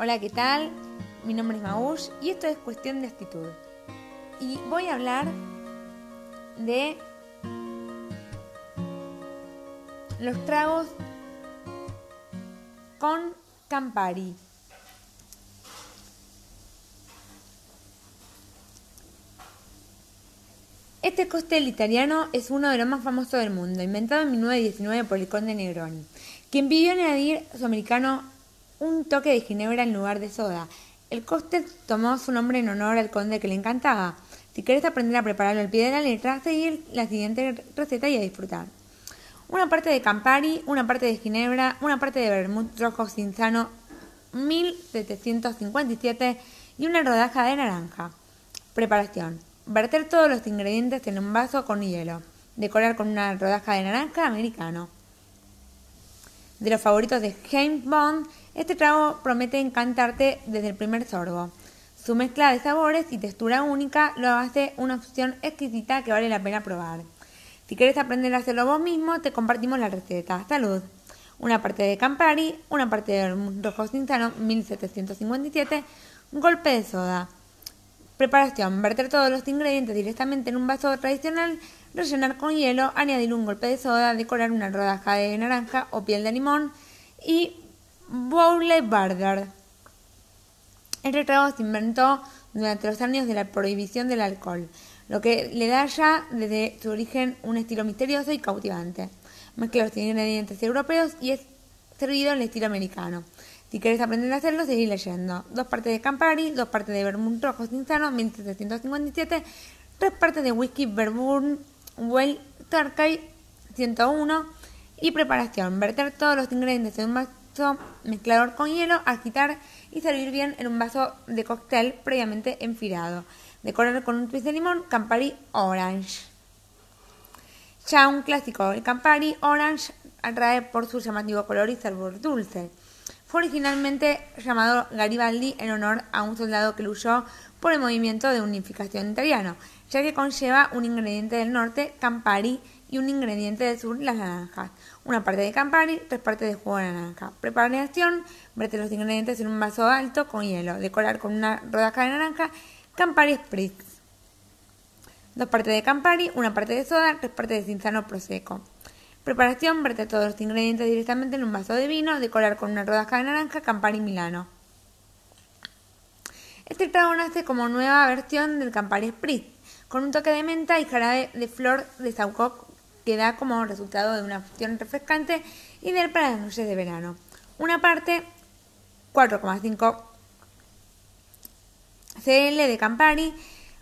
Hola, ¿qué tal? Mi nombre es Maush y esto es cuestión de actitud. Y voy a hablar de los tragos con Campari. Este cóctel italiano es uno de los más famosos del mundo, inventado en 1919 por el conde Negroni, quien pidió añadir su americano un toque de ginebra en lugar de soda. El cóctel tomó su nombre en honor al conde que le encantaba. Si querés aprender a prepararlo al pie de la seguir la siguiente receta y a disfrutar. Una parte de Campari, una parte de ginebra, una parte de vermut rojo cinzano 1757 y una rodaja de naranja. Preparación. Verter todos los ingredientes en un vaso con hielo. Decorar con una rodaja de naranja americano. De los favoritos de James Bond, este trago promete encantarte desde el primer sorbo. Su mezcla de sabores y textura única lo hace una opción exquisita que vale la pena probar. Si quieres aprender a hacerlo vos mismo, te compartimos la receta. Salud. Una parte de Campari, una parte de rojo cinzano 1757, un golpe de soda. Preparación. Verter todos los ingredientes directamente en un vaso tradicional, rellenar con hielo, añadir un golpe de soda, decorar una rodaja de naranja o piel de limón y Bowle Barder. Este trago se inventó durante los años de la prohibición del alcohol, lo que le da ya desde su origen un estilo misterioso y cautivante. Mezcla los ingredientes europeos y es servido en el estilo americano. Si quieres aprender a hacerlo, seguí leyendo. Dos partes de Campari, dos partes de Vermouth Rojo Cinzano, 1757, tres partes de Whisky Vermouth Well Turkey, 101. Y preparación. Verter todos los ingredientes en un vaso mezclador con hielo, agitar y servir bien en un vaso de cóctel previamente enfilado. Decorar con un twist de limón, Campari Orange. Ya un clásico, el Campari Orange atrae por su llamativo color y sabor dulce. Fue originalmente llamado Garibaldi en honor a un soldado que luchó por el movimiento de unificación italiano, ya que conlleva un ingrediente del norte, Campari, y un ingrediente del sur, las naranjas. Una parte de Campari, tres partes de jugo de naranja. Preparación, verte los ingredientes en un vaso alto con hielo. Decorar con una rodaja de naranja, Campari Spritz. Dos partes de Campari, una parte de soda, tres partes de cinzano prosecco. Preparación, verte todos los ingredientes directamente en un vaso de vino, decorar con una rodaja de naranja, Campari Milano. Este trago nace como nueva versión del Campari Spritz, con un toque de menta y jarabe de flor de saucoc que da como resultado de una fusión refrescante ideal para las noches de verano. Una parte 4,5 CL de Campari,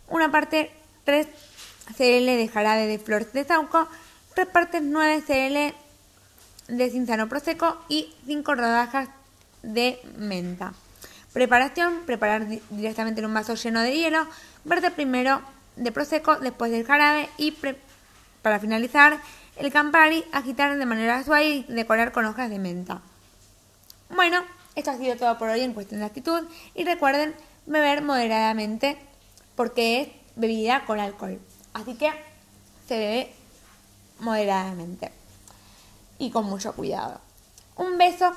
una parte 3 CL de jarabe de flor de sauco, tres partes 9 CL de cinzano prosecco y 5 rodajas de menta. Preparación, preparar directamente en un vaso lleno de hielo, verde primero de prosecco, después del jarabe y para finalizar el Campari, agitar de manera suave y decorar con hojas de menta. Bueno, esto ha sido todo por hoy en cuestión de actitud y recuerden beber moderadamente porque es bebida con alcohol. Así que se bebe moderadamente y con mucho cuidado. Un beso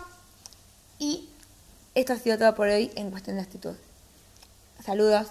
y esto ha sido todo por hoy en cuestión de actitud. Saludos.